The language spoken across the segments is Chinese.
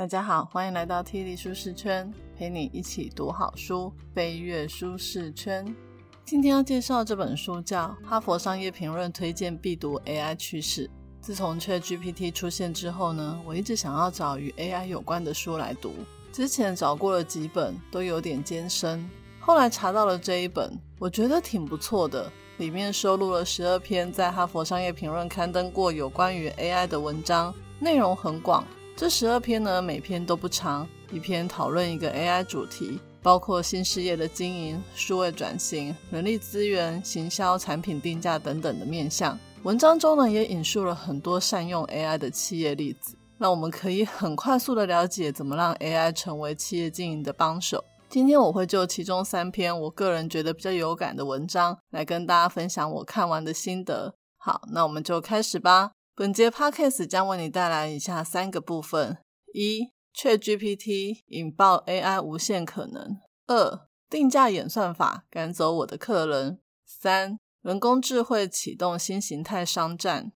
大家好，欢迎来到 T 力舒适圈，陪你一起读好书，飞跃舒适圈。今天要介绍这本书叫《哈佛商业评论推荐必读 AI 趋势》。自从 ChatGPT 出现之后呢，我一直想要找与 AI 有关的书来读。之前找过了几本，都有点艰深。后来查到了这一本，我觉得挺不错的。里面收录了十二篇在《哈佛商业评论》刊登过有关于 AI 的文章，内容很广。这十二篇呢，每篇都不长，一篇讨论一个 AI 主题，包括新事业的经营、数位转型、人力资源、行销、产品定价等等的面向。文章中呢，也引述了很多善用 AI 的企业例子，让我们可以很快速的了解怎么让 AI 成为企业经营的帮手。今天我会就其中三篇我个人觉得比较有感的文章，来跟大家分享我看完的心得。好，那我们就开始吧。本节 podcast 将为你带来以下三个部分：一、ChatGPT 引爆 AI 无限可能；二、定价演算法赶走我的客人；三、人工智慧启动新形态商战。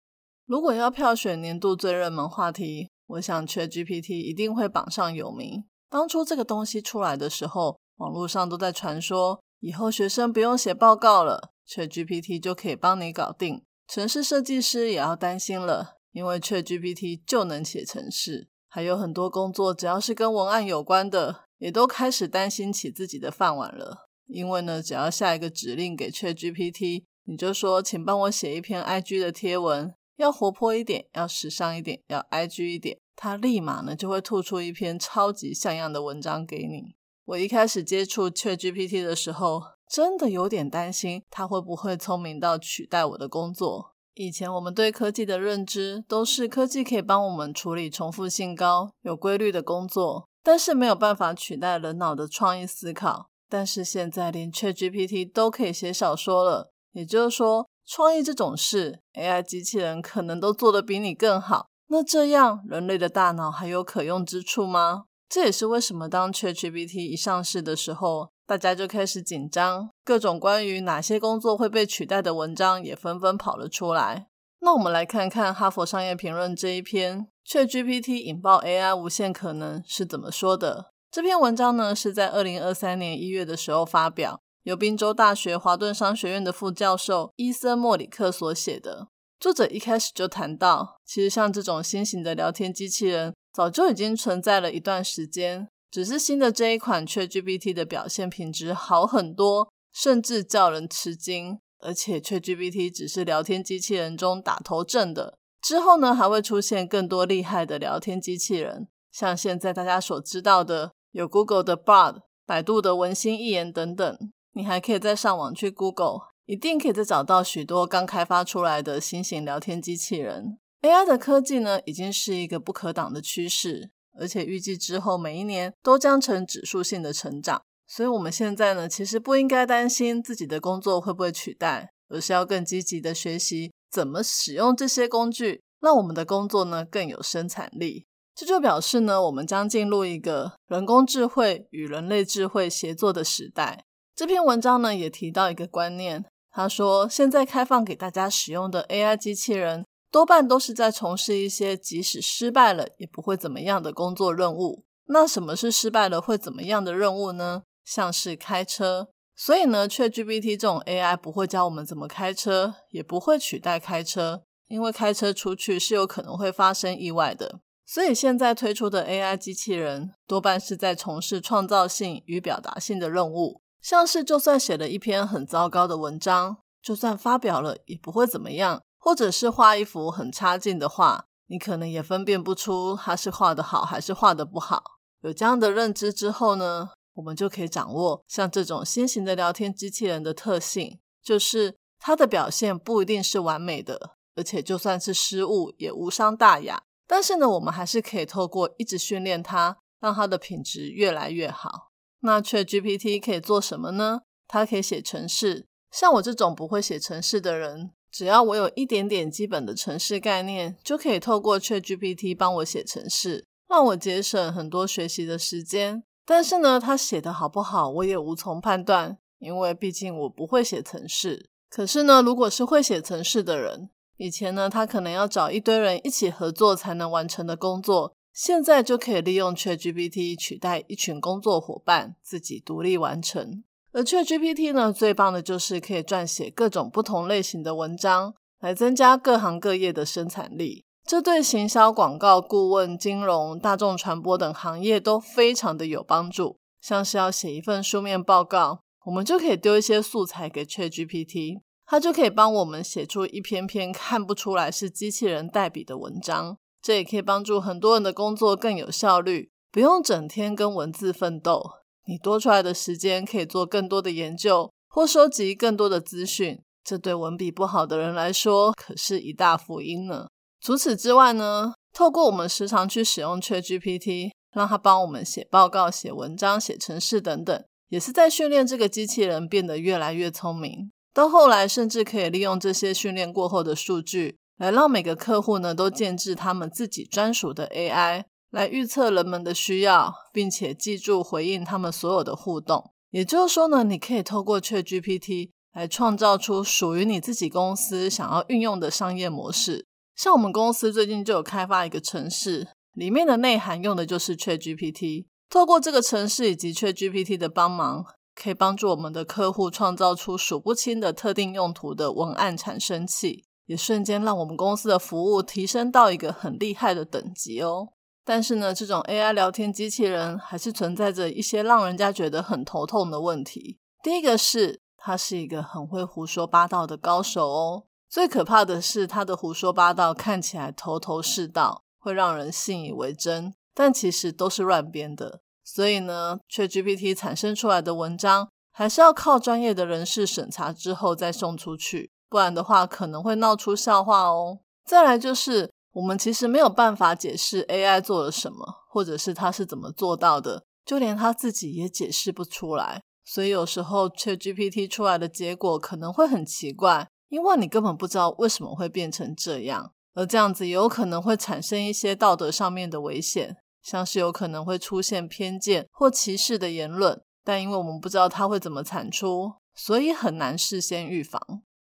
如果要票选年度最热门话题，我想 ChatGPT 一定会榜上有名。当初这个东西出来的时候，网络上都在传说，以后学生不用写报告了，ChatGPT 就可以帮你搞定。城市设计师也要担心了，因为 ChatGPT 就能写城市，还有很多工作只要是跟文案有关的，也都开始担心起自己的饭碗了。因为呢，只要下一个指令给 ChatGPT，你就说，请帮我写一篇 IG 的贴文，要活泼一点，要时尚一点，要 IG 一点，它立马呢就会吐出一篇超级像样的文章给你。我一开始接触 ChatGPT 的时候。真的有点担心，他会不会聪明到取代我的工作？以前我们对科技的认知都是科技可以帮我们处理重复性高、有规律的工作，但是没有办法取代人脑的创意思考。但是现在连 ChatGPT 都可以写小说了，也就是说，创意这种事，AI 机器人可能都做得比你更好。那这样，人类的大脑还有可用之处吗？这也是为什么当 ChatGPT 一上市的时候。大家就开始紧张，各种关于哪些工作会被取代的文章也纷纷跑了出来。那我们来看看《哈佛商业评论》这一篇 “ChatGPT 引爆 AI 无限可能”是怎么说的。这篇文章呢是在二零二三年一月的时候发表，由宾州大学华顿商学院的副教授伊森莫里克所写的。作者一开始就谈到，其实像这种新型的聊天机器人，早就已经存在了一段时间。只是新的这一款 ChatGPT 的表现品质好很多，甚至叫人吃惊。而且 ChatGPT 只是聊天机器人中打头阵的，之后呢还会出现更多厉害的聊天机器人，像现在大家所知道的有 Google 的 Bard、百度的文心一言等等。你还可以再上网去 Google，一定可以再找到许多刚开发出来的新型聊天机器人。AI 的科技呢，已经是一个不可挡的趋势。而且预计之后每一年都将呈指数性的成长，所以我们现在呢，其实不应该担心自己的工作会不会取代，而是要更积极的学习怎么使用这些工具，让我们的工作呢更有生产力。这就表示呢，我们将进入一个人工智慧与人类智慧协作的时代。这篇文章呢也提到一个观念，他说现在开放给大家使用的 AI 机器人。多半都是在从事一些即使失败了也不会怎么样的工作任务。那什么是失败了会怎么样的任务呢？像是开车。所以呢，ChatGPT 这种 AI 不会教我们怎么开车，也不会取代开车，因为开车出去是有可能会发生意外的。所以现在推出的 AI 机器人多半是在从事创造性与表达性的任务，像是就算写了一篇很糟糕的文章，就算发表了也不会怎么样。或者是画一幅很差劲的画，你可能也分辨不出它是画的好还是画的不好。有这样的认知之后呢，我们就可以掌握像这种新型的聊天机器人的特性，就是它的表现不一定是完美的，而且就算是失误也无伤大雅。但是呢，我们还是可以透过一直训练它，让它的品质越来越好。那 ChatGPT 可以做什么呢？它可以写程式，像我这种不会写程式的人。只要我有一点点基本的城市概念，就可以透过 ChatGPT 帮我写城市，让我节省很多学习的时间。但是呢，他写的好不好，我也无从判断，因为毕竟我不会写城市。可是呢，如果是会写城市的人，以前呢，他可能要找一堆人一起合作才能完成的工作，现在就可以利用 ChatGPT 取代一群工作伙伴，自己独立完成。而 ChatGPT 呢，最棒的就是可以撰写各种不同类型的文章，来增加各行各业的生产力。这对行销、广告、顾问、金融、大众传播等行业都非常的有帮助。像是要写一份书面报告，我们就可以丢一些素材给 ChatGPT，它就可以帮我们写出一篇篇看不出来是机器人代笔的文章。这也可以帮助很多人的工作更有效率，不用整天跟文字奋斗。你多出来的时间可以做更多的研究，或收集更多的资讯。这对文笔不好的人来说，可是一大福音呢。除此之外呢，透过我们时常去使用 ChatGPT，让它帮我们写报告、写文章、写程式等等，也是在训练这个机器人变得越来越聪明。到后来，甚至可以利用这些训练过后的数据。来让每个客户呢都建制他们自己专属的 AI，来预测人们的需要，并且记住回应他们所有的互动。也就是说呢，你可以透过 ChatGPT 来创造出属于你自己公司想要运用的商业模式。像我们公司最近就有开发一个城市，里面的内涵用的就是 ChatGPT。透过这个城市以及 ChatGPT 的帮忙，可以帮助我们的客户创造出数不清的特定用途的文案产生器。也瞬间让我们公司的服务提升到一个很厉害的等级哦。但是呢，这种 AI 聊天机器人还是存在着一些让人家觉得很头痛的问题。第一个是，他是一个很会胡说八道的高手哦。最可怕的是，他的胡说八道看起来头头是道，会让人信以为真，但其实都是乱编的。所以呢，ChatGPT 产生出来的文章，还是要靠专业的人士审查之后再送出去。不然的话，可能会闹出笑话哦。再来就是，我们其实没有办法解释 AI 做了什么，或者是它是怎么做到的，就连它自己也解释不出来。所以有时候 ChatGPT 出来的结果可能会很奇怪，因为你根本不知道为什么会变成这样。而这样子也有可能会产生一些道德上面的危险，像是有可能会出现偏见或歧视的言论。但因为我们不知道它会怎么产出，所以很难事先预防。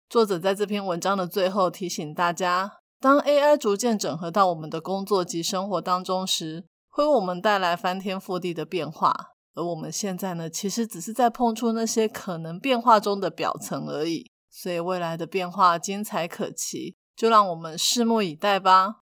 作者在这篇文章的最后提醒大家：当 AI 逐渐整合到我们的工作及生活当中时，会为我们带来翻天覆地的变化。而我们现在呢，其实只是在碰触那些可能变化中的表层而已。所以未来的变化精彩可期，就让我们拭目以待吧。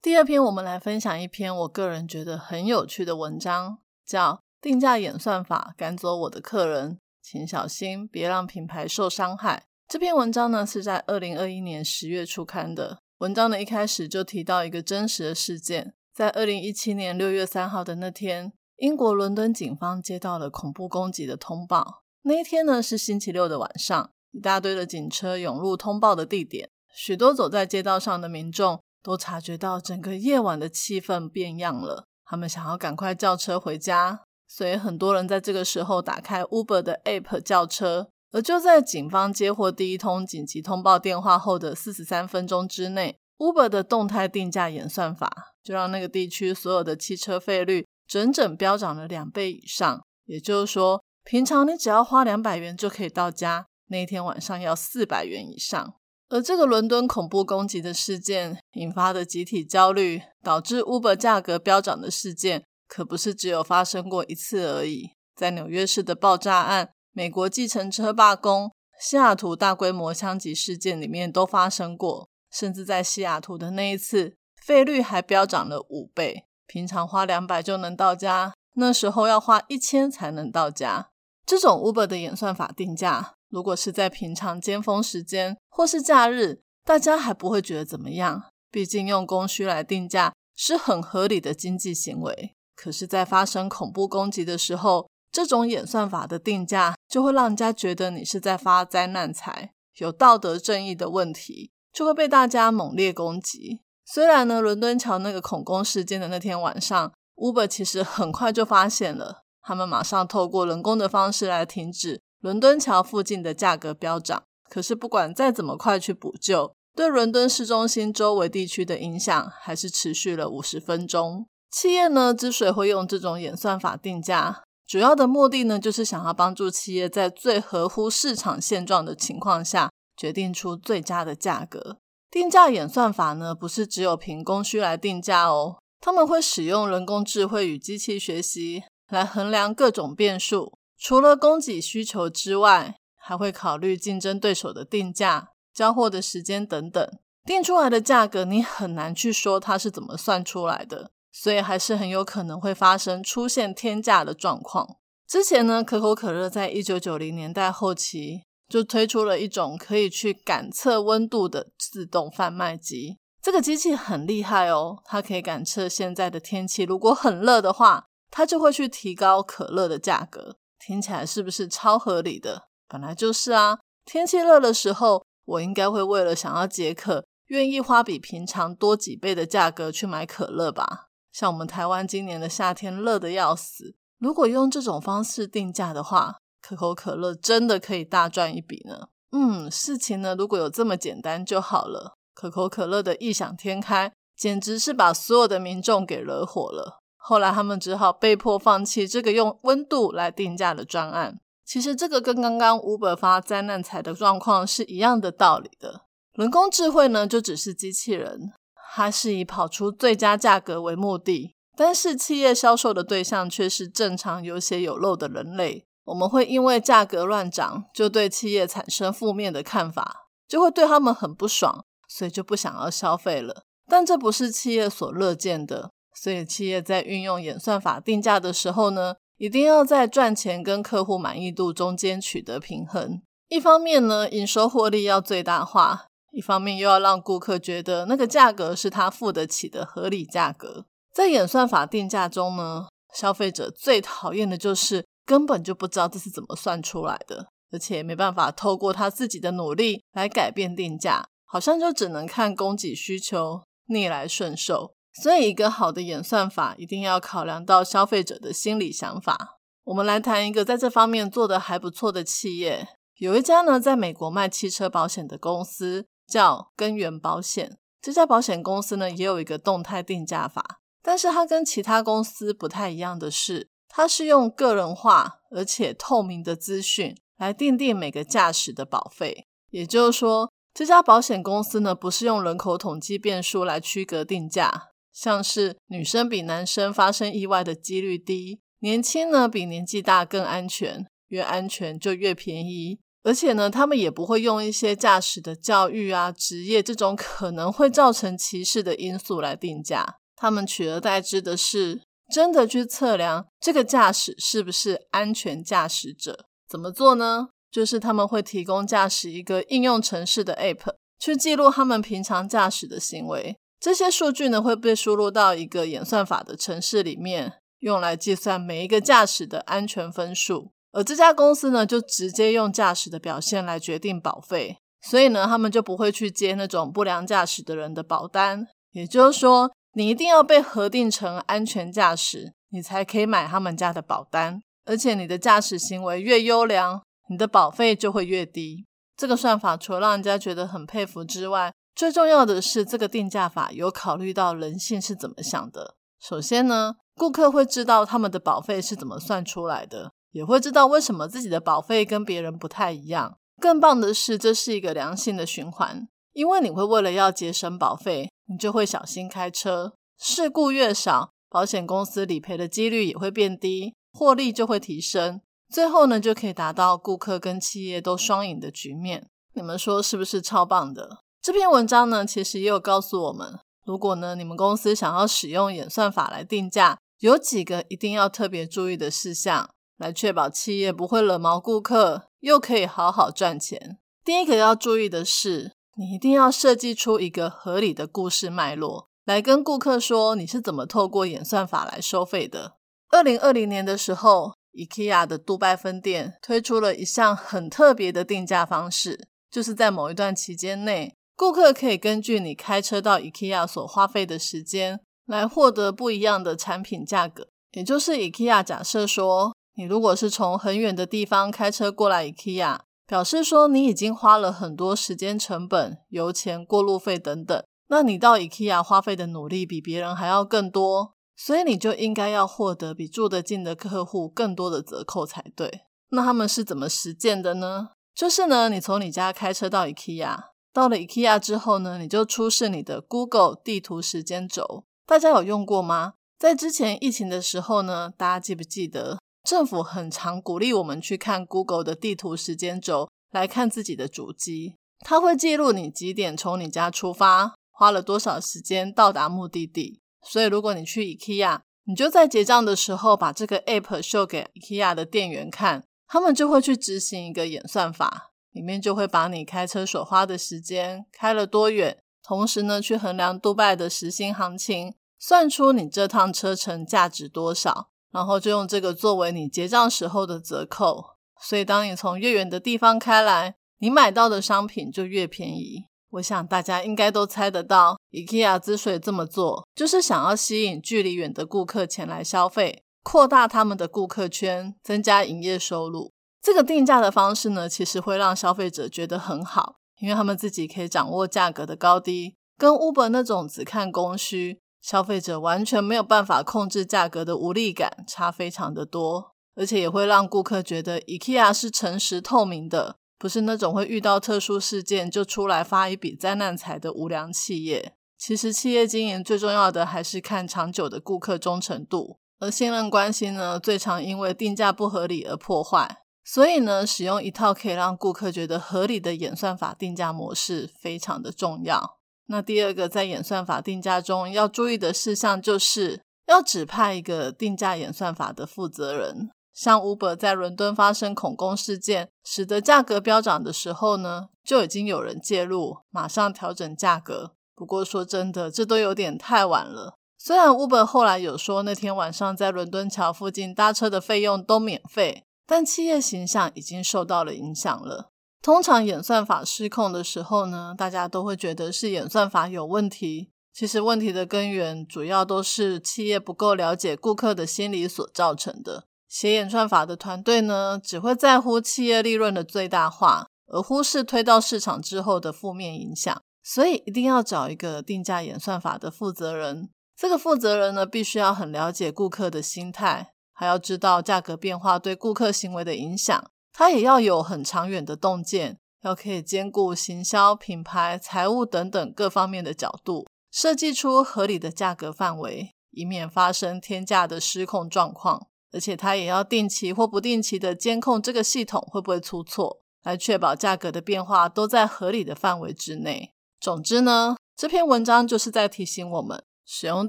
第二篇，我们来分享一篇我个人觉得很有趣的文章，叫《定价演算法赶走我的客人，请小心别让品牌受伤害》。这篇文章呢是在二零二一年十月初刊的。文章的一开始就提到一个真实的事件，在二零一七年六月三号的那天，英国伦敦警方接到了恐怖攻击的通报。那一天呢是星期六的晚上，一大堆的警车涌入通报的地点，许多走在街道上的民众都察觉到整个夜晚的气氛变样了。他们想要赶快叫车回家，所以很多人在这个时候打开 Uber 的 App 叫车。而就在警方接获第一通紧急通报电话后的四十三分钟之内，Uber 的动态定价演算法就让那个地区所有的汽车费率整整飙涨了两倍以上。也就是说，平常你只要花两百元就可以到家，那一天晚上要四百元以上。而这个伦敦恐怖攻击的事件引发的集体焦虑，导致 Uber 价格飙涨的事件，可不是只有发生过一次而已。在纽约市的爆炸案。美国计程车罢工、西雅图大规模枪击事件里面都发生过，甚至在西雅图的那一次，费率还飙涨了五倍。平常花两百就能到家，那时候要花一千才能到家。这种 Uber 的演算法定价，如果是在平常尖峰时间或是假日，大家还不会觉得怎么样，毕竟用供需来定价是很合理的经济行为。可是，在发生恐怖攻击的时候，这种演算法的定价就会让人家觉得你是在发灾难财，有道德正义的问题，就会被大家猛烈攻击。虽然呢，伦敦桥那个恐攻事件的那天晚上，Uber 其实很快就发现了，他们马上透过人工的方式来停止伦敦桥附近的价格飙涨。可是不管再怎么快去补救，对伦敦市中心周围地区的影响还是持续了五十分钟。企业呢，之所以会用这种演算法定价，主要的目的呢，就是想要帮助企业在最合乎市场现状的情况下，决定出最佳的价格。定价演算法呢，不是只有凭供需来定价哦，他们会使用人工智慧与机器学习来衡量各种变数，除了供给需求之外，还会考虑竞争对手的定价、交货的时间等等。定出来的价格，你很难去说它是怎么算出来的，所以还是很有可能会发生出现天价的状况。之前呢，可口可乐在一九九零年代后期就推出了一种可以去感测温度的自动贩卖机。这个机器很厉害哦，它可以感测现在的天气，如果很热的话，它就会去提高可乐的价格。听起来是不是超合理的？本来就是啊，天气热的时候，我应该会为了想要解渴。愿意花比平常多几倍的价格去买可乐吧？像我们台湾今年的夏天热的要死，如果用这种方式定价的话，可口可乐真的可以大赚一笔呢。嗯，事情呢如果有这么简单就好了。可口可乐的异想天开，简直是把所有的民众给惹火了。后来他们只好被迫放弃这个用温度来定价的专案。其实这个跟刚刚 Uber 发灾难财的状况是一样的道理的。人工智慧呢，就只是机器人，它是以跑出最佳价格为目的，但是企业销售的对象却是正常有血有肉的人类。我们会因为价格乱涨，就对企业产生负面的看法，就会对他们很不爽，所以就不想要消费了。但这不是企业所乐见的，所以企业在运用演算法定价的时候呢，一定要在赚钱跟客户满意度中间取得平衡。一方面呢，营收获利要最大化。一方面又要让顾客觉得那个价格是他付得起的合理价格，在演算法定价中呢，消费者最讨厌的就是根本就不知道这是怎么算出来的，而且没办法透过他自己的努力来改变定价，好像就只能看供给需求逆来顺受。所以，一个好的演算法一定要考量到消费者的心理想法。我们来谈一个在这方面做得还不错的企业，有一家呢在美国卖汽车保险的公司。叫根源保险这家保险公司呢，也有一个动态定价法，但是它跟其他公司不太一样的是，它是用个人化而且透明的资讯来定定每个驾驶的保费。也就是说，这家保险公司呢，不是用人口统计变数来区隔定价，像是女生比男生发生意外的几率低，年轻呢比年纪大更安全，越安全就越便宜。而且呢，他们也不会用一些驾驶的教育啊、职业这种可能会造成歧视的因素来定价。他们取而代之的是真的去测量这个驾驶是不是安全驾驶者。怎么做呢？就是他们会提供驾驶一个应用程式的 App，去记录他们平常驾驶的行为。这些数据呢会被输入到一个演算法的程式里面，用来计算每一个驾驶的安全分数。而这家公司呢，就直接用驾驶的表现来决定保费，所以呢，他们就不会去接那种不良驾驶的人的保单。也就是说，你一定要被核定成安全驾驶，你才可以买他们家的保单。而且，你的驾驶行为越优良，你的保费就会越低。这个算法除了让人家觉得很佩服之外，最重要的是，这个定价法有考虑到人性是怎么想的。首先呢，顾客会知道他们的保费是怎么算出来的。也会知道为什么自己的保费跟别人不太一样。更棒的是，这是一个良性的循环，因为你会为了要节省保费，你就会小心开车，事故越少，保险公司理赔的几率也会变低，获利就会提升。最后呢，就可以达到顾客跟企业都双赢的局面。你们说是不是超棒的？这篇文章呢，其实也有告诉我们，如果呢你们公司想要使用演算法来定价，有几个一定要特别注意的事项。来确保企业不会惹毛顾客，又可以好好赚钱。第一个要注意的是，你一定要设计出一个合理的故事脉络，来跟顾客说你是怎么透过演算法来收费的。二零二零年的时候，IKEA 的杜拜分店推出了一项很特别的定价方式，就是在某一段期间内，顾客可以根据你开车到 IKEA 所花费的时间，来获得不一样的产品价格。也就是 IKEA 假设说。你如果是从很远的地方开车过来 IKEA，表示说你已经花了很多时间成本、油钱、过路费等等，那你到 IKEA 花费的努力比别人还要更多，所以你就应该要获得比住得近的客户更多的折扣才对。那他们是怎么实践的呢？就是呢，你从你家开车到 IKEA，到了 IKEA 之后呢，你就出示你的 Google 地图时间轴，大家有用过吗？在之前疫情的时候呢，大家记不记得政府很常鼓励我们去看 Google 的地图时间轴来看自己的主机，它会记录你几点从你家出发，花了多少时间到达目的地。所以如果你去 IKEA，你就在结账的时候把这个 App 秀给 IKEA 的店员看，他们就会去执行一个演算法，里面就会把你开车所花的时间、开了多远，同时呢去衡量杜拜的时薪行情，算出你这趟车程价值多少，然后就用这个作为你结账时候的折扣。所以当你从越远的地方开来，你买到的商品就越便宜。我想大家应该都猜得到，IKEA 之所以这么做，就是想要吸引距离远的顾客前来消费，扩大他们的顾客圈，增加营业收入。这个定价的方式呢，其实会让消费者觉得很好，因为他们自己可以掌握价格的高低，跟 Uber 那种只看供需，消费者完全没有办法控制价格的无力感差非常的多，而且也会让顾客觉得 IKEA 是诚实透明的。不是那种会遇到特殊事件就出来发一笔灾难财的无良企业。其实企业经营最重要的还是看长久的顾客忠诚度，而信任关系呢，最常因为定价不合理而破坏。所以呢，使用一套可以让顾客觉得合理的演算法定价模式非常的重要。那第二个在演算法定价中要注意的事项，就是要指派一个定价演算法的负责人。像 Uber 在伦敦发生恐攻事件，使得价格飙涨的时候呢，就已经有人介入，马上调整价格。不过说真的，这都有点太晚了。虽然 Uber 后来有说那天晚上在伦敦桥附近搭车的费用都免费，但企业形象已经受到了影响了。通常演算法失控的时候呢，大家都会觉得是演算法有问题。其实问题的根源主要都是企业不够了解顾客的心理所造成的。写演算法的团队呢，只会在乎企业利润的最大化，而忽视推到市场之后的负面影响。所以一定要找一个定价演算法的负责人。这个负责人呢，必须要很了解顾客的心态，还要知道价格变化对顾客行为的影响。他也要有很长远的洞见，要可以兼顾行销、品牌、财务等等各方面的角度，设计出合理的价格范围，以免发生天价的失控状况。而且他也要定期或不定期的监控这个系统会不会出错，来确保价格的变化都在合理的范围之内。总之呢，这篇文章就是在提醒我们，使用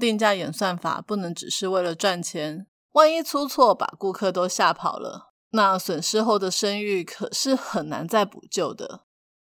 定价演算法不能只是为了赚钱，万一出错把顾客都吓跑了，那损失后的声誉可是很难再补救的。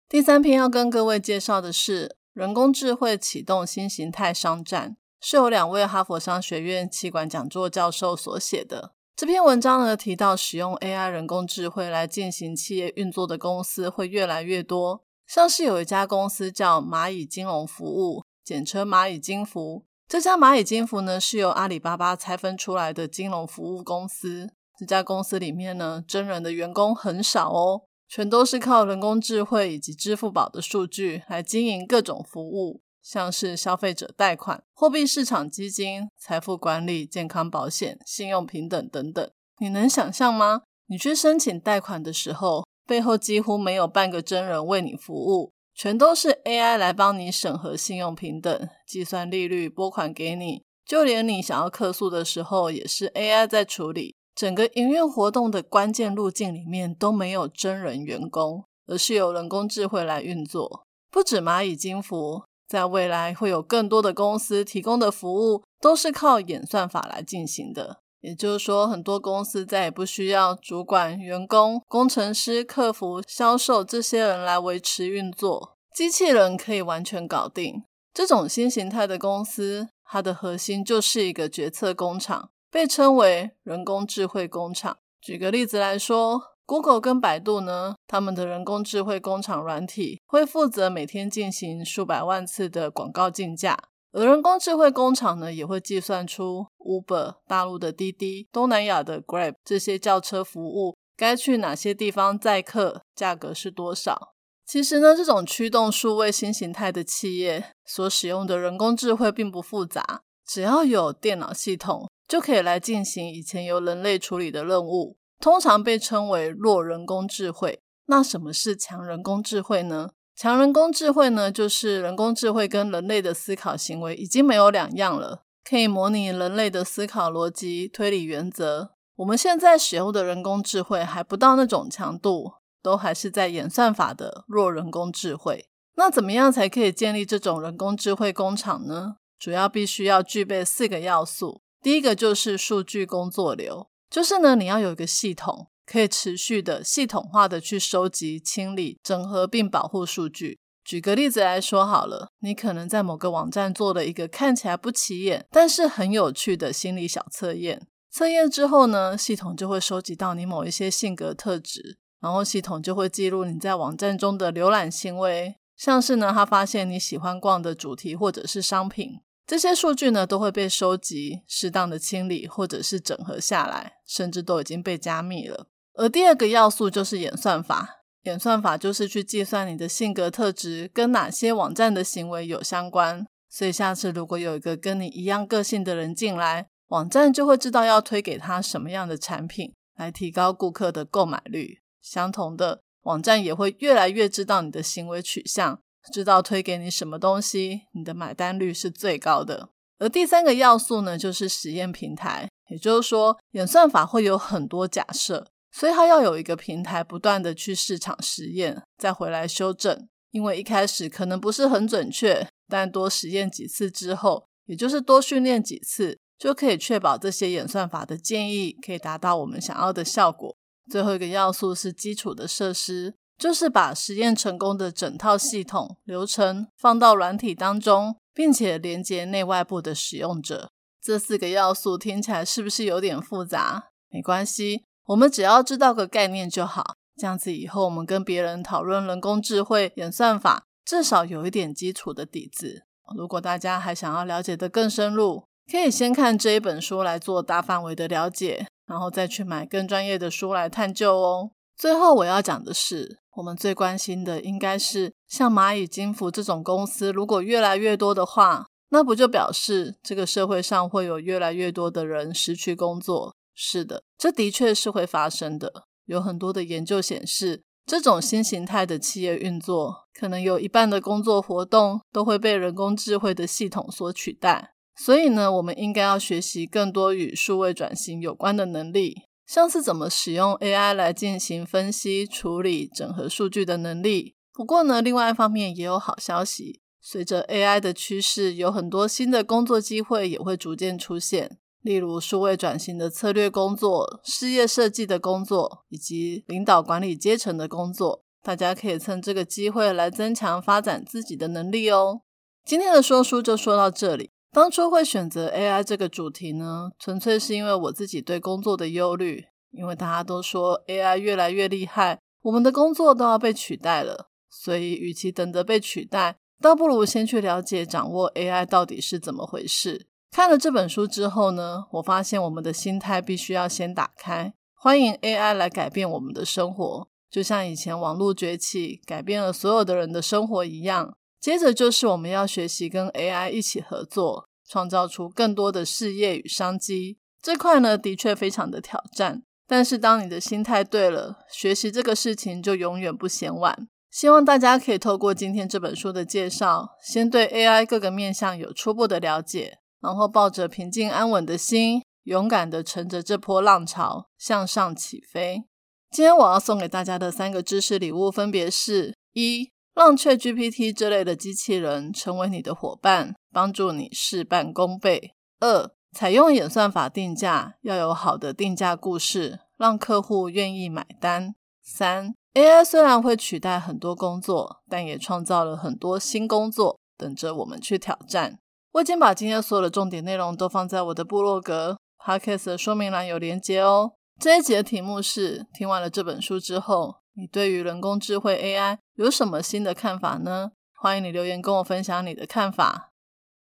第三篇要跟各位介绍的是人工智慧启动新形态商战，是由两位哈佛商学院气管讲座教授所写的。这篇文章呢提到，使用 AI 人工智慧来进行企业运作的公司会越来越多。像是有一家公司叫蚂蚁金融服务，简称蚂蚁金服。这家蚂蚁金服呢是由阿里巴巴拆分出来的金融服务公司。这家公司里面呢，真人的员工很少哦，全都是靠人工智慧以及支付宝的数据来经营各种服务。像是消费者贷款、货币市场基金、财富管理、健康保险、信用平等等等，你能想象吗？你去申请贷款的时候，背后几乎没有半个真人为你服务，全都是 AI 来帮你审核信用平等、计算利率、拨款给你。就连你想要客诉的时候，也是 AI 在处理。整个营运活动的关键路径里面都没有真人员工，而是由人工智慧来运作。不止蚂蚁金服。在未来会有更多的公司提供的服务都是靠演算法来进行的，也就是说，很多公司再也不需要主管、员工、工程师、客服、销售这些人来维持运作，机器人可以完全搞定。这种新形态的公司，它的核心就是一个决策工厂，被称为人工智慧工厂。举个例子来说。Google 跟百度呢，他们的人工智慧工厂软体会负责每天进行数百万次的广告竞价，而人工智慧工厂呢，也会计算出 Uber、大陆的滴滴、东南亚的 Grab 这些轿车服务该去哪些地方载客，价格是多少。其实呢，这种驱动数位新形态的企业所使用的人工智慧并不复杂，只要有电脑系统就可以来进行以前由人类处理的任务。通常被称为弱人工智慧。那什么是强人工智慧呢？强人工智慧呢，就是人工智慧跟人类的思考行为已经没有两样了，可以模拟人类的思考逻辑、推理原则。我们现在使用的人工智慧还不到那种强度，都还是在演算法的弱人工智慧。那怎么样才可以建立这种人工智慧工厂呢？主要必须要具备四个要素。第一个就是数据工作流，就是呢你要有一个系统，可以持续的系统化的去收集、清理、整合并保护数据。举个例子来说好了，你可能在某个网站做了一个看起来不起眼，但是很有趣的心理小测验。测验之后呢，系统就会收集到你某一些性格特质，然后系统就会记录你在网站中的浏览行为，像是呢，他发现你喜欢逛的主题或者是商品，这些数据呢都会被收集、适当的清理或者是整合下来，甚至都已经被加密了。而第二个要素就是演算法，演算法就是去计算你的性格特质跟哪些网站的行为有相关，所以下次如果有一个跟你一样个性的人进来。网站就会知道要推给他什么样的产品，来提高顾客的购买率。相同的，网站也会越来越知道你的行为取向，知道推给你什么东西，你的买单率是最高的。而第三个要素呢，就是实验平台。也就是说，演算法会有很多假设，所以它要有一个平台，不断的去市场实验，再回来修正。因为一开始可能不是很准确，但多实验几次之后，也就是多训练几次。就可以确保这些演算法的建议可以达到我们想要的效果。最后一个要素是基础的设施，就是把实验成功的整套系统流程放到软体当中，并且连接内外部的使用者。这四个要素听起来是不是有点复杂？没关系，我们只要知道个概念就好。这样子以后我们跟别人讨论人工智慧演算法，至少有一点基础的底子。如果大家还想要了解的更深入，可以先看这一本书来做大范围的了解，然后再去买更专业的书来探究哦。最后我要讲的是，我们最关心的应该是像蚂蚁金服这种公司，如果越来越多的话，那不就表示这个社会上会有越来越多的人失去工作？是的，这的确是会发生的。有很多的研究显示，这种新形态的企业运作，可能有一半的工作活动都会被人工智慧的系统所取代。所以呢，我们应该要学习更多与数位转型有关的能力，像是怎么使用 AI 来进行分析、处理、整合数据的能力。不过呢，另外一方面也有好消息，随着 AI 的趋势，有很多新的工作机会也会逐渐出现，例如数位转型的策略工作、事业设计的工作，以及领导管理阶层的工作。大家可以趁这个机会来增强发展自己的能力哦。今天的说书就说到这里。当初会选择 AI 这个主题呢，纯粹是因为我自己对工作的忧虑。因为大家都说 AI 越来越厉害，我们的工作都要被取代了。所以，与其等着被取代，倒不如先去了解、掌握 AI 到底是怎么回事。看了这本书之后呢，我发现我们的心态必须要先打开，欢迎 AI 来改变我们的生活，就像以前网络崛起改变了所有的人的生活一样。接着就是我们要学习跟 AI 一起合作，创造出更多的事业与商机。这块呢，的确非常的挑战。但是当你的心态对了，学习这个事情就永远不嫌晚。希望大家可以透过今天这本书的介绍，先对 AI 各个面向有初步的了解，然后抱着平静安稳的心，勇敢的乘着这波浪潮向上起飞。今天我要送给大家的三个知识礼物，分别是：一。让确 GPT 这类的机器人成为你的伙伴，帮助你事半功倍。二、采用演算法定价，要有好的定价故事，让客户愿意买单。三、AI 虽然会取代很多工作，但也创造了很多新工作，等着我们去挑战。我已经把今天所有的重点内容都放在我的部落格 Podcast 的说明栏有连接哦。这一集的题目是：听完了这本书之后。你对于人工智慧 AI 有什么新的看法呢？欢迎你留言跟我分享你的看法。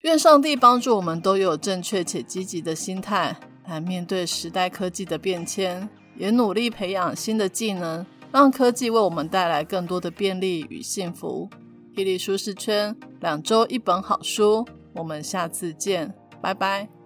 愿上帝帮助我们都有正确且积极的心态来面对时代科技的变迁，也努力培养新的技能，让科技为我们带来更多的便利与幸福。霹雳舒适圈，两周一本好书，我们下次见，拜拜。